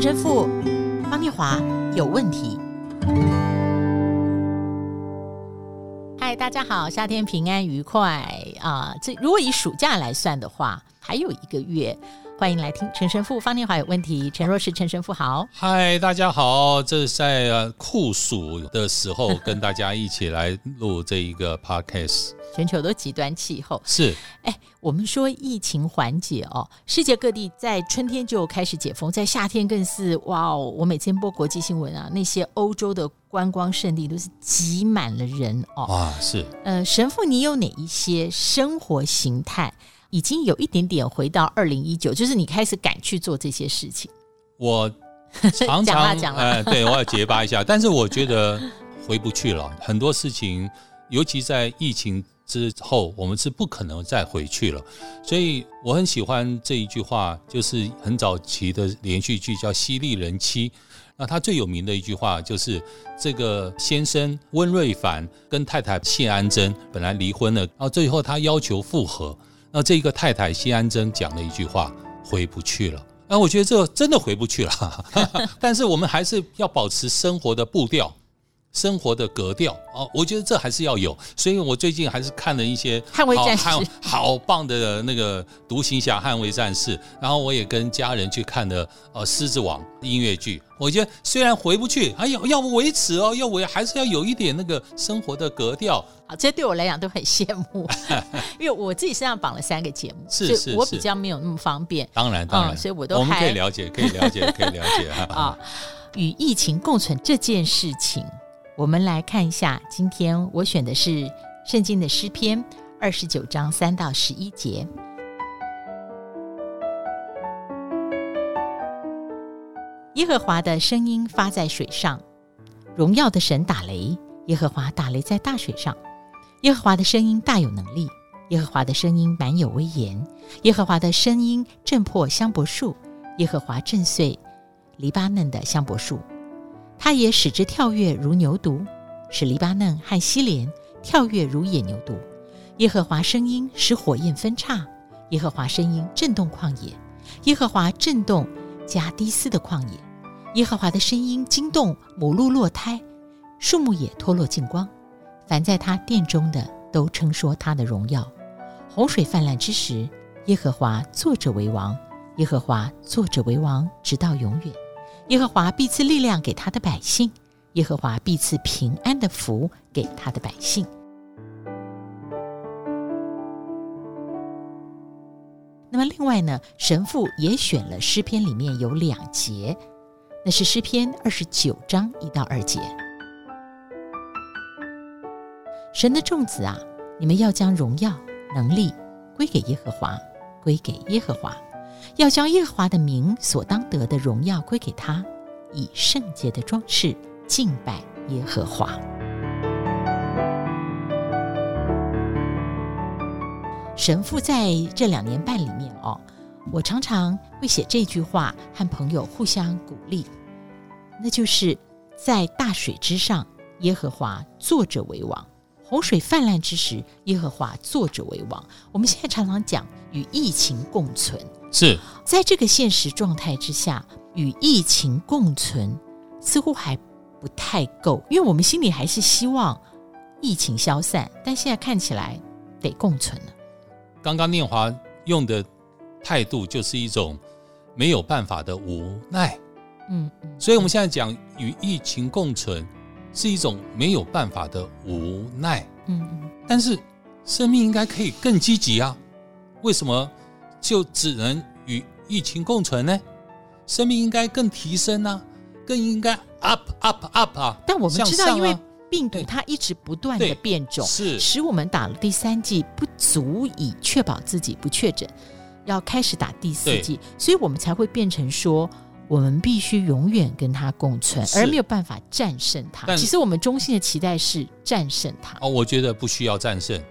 真富方念华有问题。嗨，大家好，夏天平安愉快啊！这如果以暑假来算的话，还有一个月。欢迎来听陈神父方念华有问题。陈若是陈神父好，嗨，大家好，这是在酷暑的时候跟大家一起来录这一个 podcast。全球都极端气候是，哎，我们说疫情缓解哦，世界各地在春天就开始解封，在夏天更是哇哦！我每天播国际新闻啊，那些欧洲的观光胜地都是挤满了人哦。哇，是，呃，神父，你有哪一些生活形态？已经有一点点回到二零一九，就是你开始敢去做这些事情。我常常 讲哎，对，我要结巴一下，但是我觉得回不去了。很多事情，尤其在疫情之后，我们是不可能再回去了。所以我很喜欢这一句话，就是很早期的连续剧叫《犀利人妻》。那他最有名的一句话就是：这个先生温瑞凡跟太太谢安珍本来离婚了，然后最后他要求复合。那这个太太谢安珍讲了一句话：“回不去了。”那我觉得这真的回不去了。但是我们还是要保持生活的步调。生活的格调哦，我觉得这还是要有，所以我最近还是看了一些捍卫战士，好棒的那个独行侠捍卫战士，然后我也跟家人去看了呃狮子王音乐剧。我觉得虽然回不去，哎要要维持哦，要维还是要有一点那个生活的格调。好，这对我来讲都很羡慕，因为我自己身上绑了三个节目，是是，是，我比较没有那么方便。当然当然，嗯，所以我都我们可以了解，可以了解，可以了解 啊。与疫情共存这件事情。我们来看一下，今天我选的是圣经的诗篇二十九章三到十一节。耶和华的声音发在水上，荣耀的神打雷，耶和华打雷在大水上。耶和华的声音大有能力，耶和华的声音满有威严，耶和华的声音震破香柏树，耶和华震碎黎巴嫩的香柏树。他也使之跳跃如牛犊，使黎巴嫩和西连跳跃如野牛犊。耶和华声音使火焰分叉，耶和华声音震动旷野，耶和华震动加低斯的旷野。耶和华的声音惊动母鹿落胎，树木也脱落净光。凡在他殿中的都称说他的荣耀。洪水泛滥之时，耶和华坐着为王，耶和华坐着为王，直到永远。耶和华必赐力量给他的百姓，耶和华必赐平安的福给他的百姓。那么，另外呢，神父也选了诗篇里面有两节，那是诗篇二十九章一到二节。神的众子啊，你们要将荣耀、能力归给耶和华，归给耶和华。要将耶和华的名所当得的荣耀归给他，以圣洁的装饰敬拜耶和华。神父在这两年半里面哦，我常常会写这句话和朋友互相鼓励，那就是在大水之上，耶和华坐着为王；洪水泛滥之时，耶和华坐着为王。我们现在常常讲与疫情共存。是在这个现实状态之下，与疫情共存似乎还不太够，因为我们心里还是希望疫情消散，但现在看起来得共存了。刚刚念华用的态度就是一种没有办法的无奈，嗯，所以我们现在讲与疫情共存是一种没有办法的无奈，嗯嗯，但是生命应该可以更积极啊，为什么？就只能与疫情共存呢？生命应该更提升呢、啊，更应该 up up up 啊！但我们知道，啊、因为病毒它一直不断的变种，是使我们打了第三剂不足以确保自己不确诊，要开始打第四剂，所以我们才会变成说，我们必须永远跟它共存，而没有办法战胜它。其实我们衷心的期待是战胜它。哦，我觉得不需要战胜，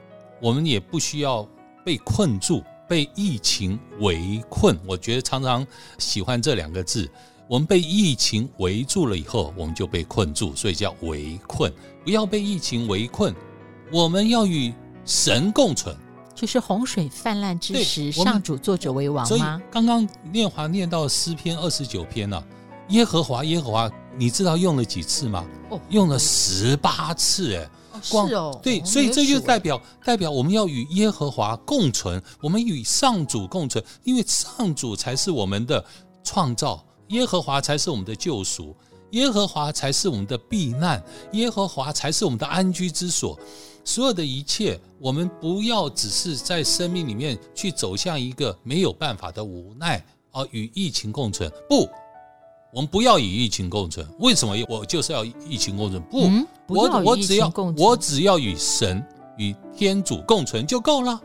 我们也不需要被困住。被疫情围困，我觉得常常喜欢这两个字。我们被疫情围住了以后，我们就被困住，所以叫围困。不要被疫情围困，我们要与神共存。就是洪水泛滥之时，上主作者为王吗？所以刚刚念华念到诗篇二十九篇呢、啊，耶和华，耶和华，你知道用了几次吗？哦，用了十八次，哎。光是哦，对，所以这就代表代表我们要与耶和华共存，我们与上主共存，因为上主才是我们的创造，耶和华才是我们的救赎，耶和华才是我们的避难，耶和华才是我们的安居之所。所有的一切，我们不要只是在生命里面去走向一个没有办法的无奈而与疫情共存，不。我们不要与疫情共存，为什么我就是要疫情共存？不，嗯、不我我只要我只要与神与天主共存就够了。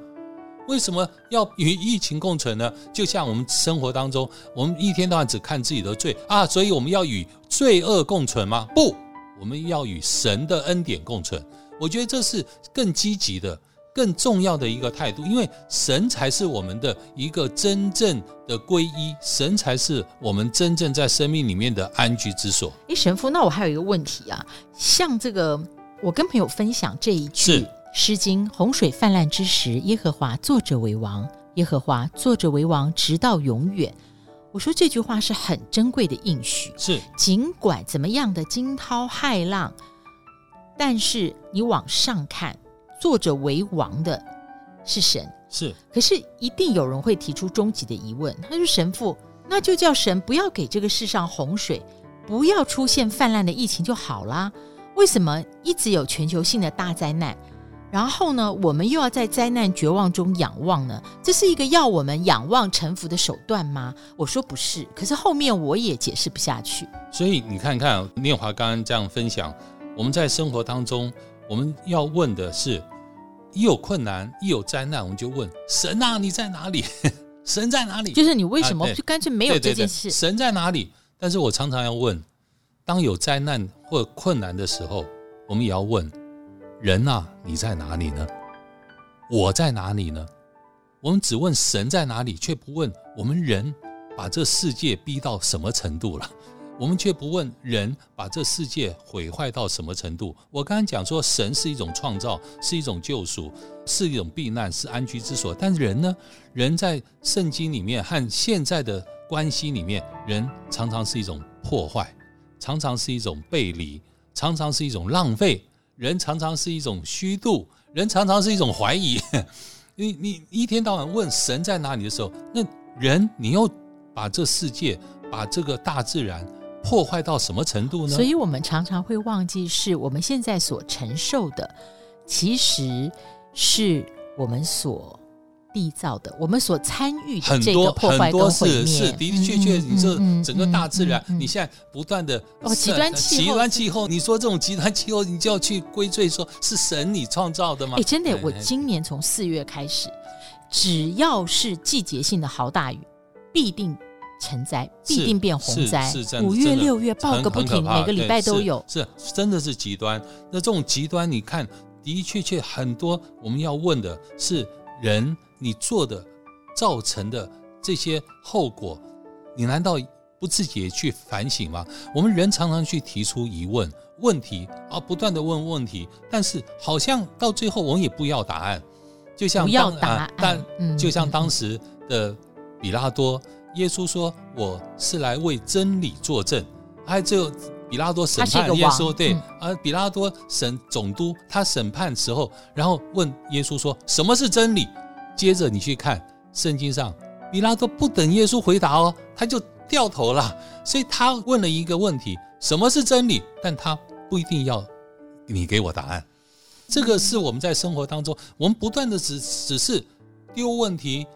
为什么要与疫情共存呢？就像我们生活当中，我们一天到晚只看自己的罪啊，所以我们要与罪恶共存吗？不，我们要与神的恩典共存。我觉得这是更积极的。更重要的一个态度，因为神才是我们的一个真正的皈依，神才是我们真正在生命里面的安居之所。诶，神父，那我还有一个问题啊，像这个，我跟朋友分享这一句《诗经》：“洪水泛滥之时，耶和华坐着为王，耶和华坐着为王，直到永远。”我说这句话是很珍贵的应许，是尽管怎么样的惊涛骇浪，但是你往上看。坐着为王的是神，是。可是一定有人会提出终极的疑问，他说：“神父，那就叫神不要给这个世上洪水，不要出现泛滥的疫情就好啦。为什么一直有全球性的大灾难？然后呢，我们又要在灾难绝望中仰望呢？这是一个要我们仰望臣服的手段吗？”我说不是，可是后面我也解释不下去。所以你看看念华刚刚这样分享，我们在生活当中我们要问的是。一有困难，一有灾难，我们就问神啊，你在哪里？神在哪里？就是你为什么就干脆没有这件事？神在哪里？但是我常常要问，当有灾难或困难的时候，我们也要问人啊，你在哪里呢？我在哪里呢？我们只问神在哪里，却不问我们人把这世界逼到什么程度了。我们却不问人把这世界毁坏到什么程度。我刚刚讲说，神是一种创造，是一种救赎，是一种避难，是安居之所。但人呢？人在圣经里面和现在的关系里面，人常常是一种破坏，常常是一种背离，常常是一种浪费。人常常是一种虚度，人常常是一种怀疑。你你一天到晚问神在哪里的时候，那人你又把这世界，把这个大自然。破坏到什么程度呢？所以我们常常会忘记，是我们现在所承受的，其实是我们所缔造的，我们所参与的这个破坏跟毁灭。的的确确，你这整个大自然，你现在不断的哦极端气候，极端气候，你说这种极端气候，你就要去归罪说是神你创造的吗？哎，真的，我今年从四月开始，只要是季节性的豪大雨，必定。成灾必定变洪灾，五月六月报个不停，每个礼拜都有，是真的是极端。那这种极端，你看的确确很多。我们要问的是，人你做的造成的这些后果，你难道不自己也去反省吗？我们人常常去提出疑问、问题啊，不断的问问题，但是好像到最后我们也不要答案，就像不要答案，但就像当时的比拉多。耶稣说：“我是来为真理作证。”还有这比拉多审判耶稣，对，而比拉多审总督，他审判时候，然后问耶稣说：“什么是真理？”接着你去看圣经上，比拉多不等耶稣回答哦，他就掉头了。所以他问了一个问题：“什么是真理？”但他不一定要你给我答案。这个是我们在生活当中，我们不断的只只是丢问题，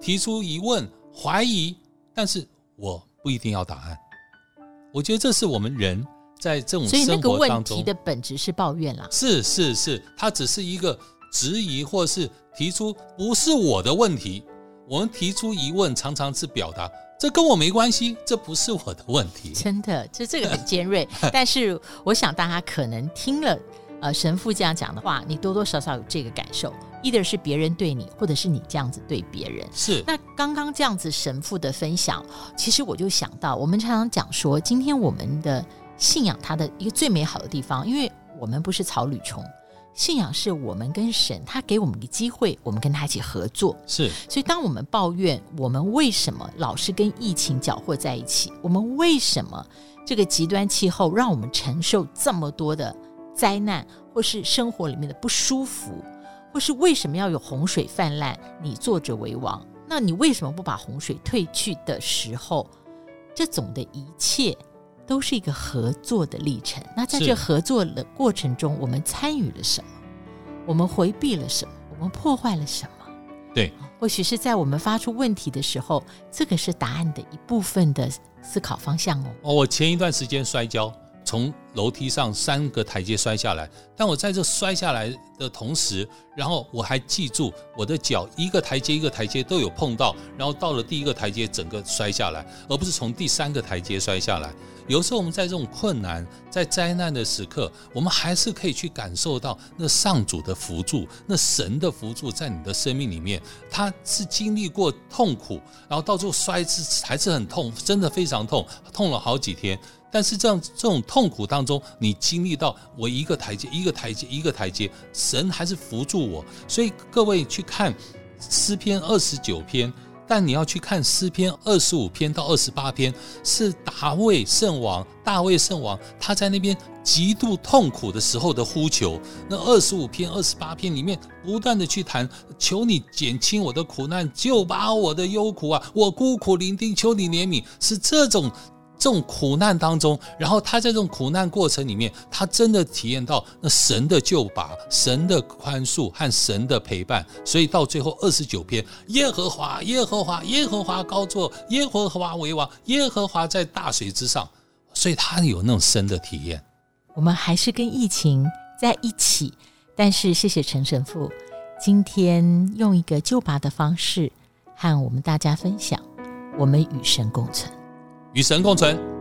提出疑问。怀疑，但是我不一定要答案。我觉得这是我们人在这种生活当中，所以那个问题的本质是抱怨啦。是是是，它只是一个质疑，或是提出不是我的问题。我们提出疑问，常常是表达这跟我没关系，这不是我的问题。真的，就这个很尖锐。但是我想大家可能听了呃神父这样讲的话，你多多少少有这个感受。either 是别人对你，或者是你这样子对别人。是。那刚刚这样子神父的分享，其实我就想到，我们常常讲说，今天我们的信仰它的一个最美好的地方，因为我们不是草履虫，信仰是我们跟神，他给我们一个机会，我们跟他一起合作。是，所以当我们抱怨我们为什么老是跟疫情搅和在一起，我们为什么这个极端气候让我们承受这么多的灾难，或是生活里面的不舒服，或是为什么要有洪水泛滥？你坐着为王，那你为什么不把洪水退去的时候，这种的一切。都是一个合作的历程。那在这合作的过程中，我们参与了什么？我们回避了什么？我们破坏了什么？对，或许是在我们发出问题的时候，这个是答案的一部分的思考方向哦。哦，我前一段时间摔跤，从楼梯上三个台阶摔下来，但我在这摔下来的同时，然后我还记住我的脚一个台阶一个台阶都有碰到，然后到了第一个台阶整个摔下来，而不是从第三个台阶摔下来。有时候我们在这种困难、在灾难的时刻，我们还是可以去感受到那上主的扶助，那神的扶助在你的生命里面。他是经历过痛苦，然后到最后摔是还是很痛，真的非常痛，痛了好几天。但是这样这种痛苦当中，你经历到我一个台阶一个台阶一个台阶，神还是扶助我。所以各位去看诗篇二十九篇。但你要去看诗篇二十五篇到二十八篇，是大卫圣王，大卫圣王他在那边极度痛苦的时候的呼求。那二十五篇、二十八篇里面不断的去谈，求你减轻我的苦难，救拔我的忧苦啊！我孤苦伶仃，求你怜悯，是这种。这种苦难当中，然后他在这种苦难过程里面，他真的体验到那神的救拔、神的宽恕和神的陪伴。所以到最后二十九篇，耶和华，耶和华，耶和华高坐，耶和华为王，耶和华在大水之上。所以他有那种深的体验。我们还是跟疫情在一起，但是谢谢陈神父今天用一个救拔的方式和我们大家分享，我们与神共存。与神共存。